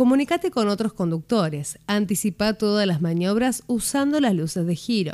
Comunicate con otros conductores. Anticipa todas las maniobras usando las luces de giro.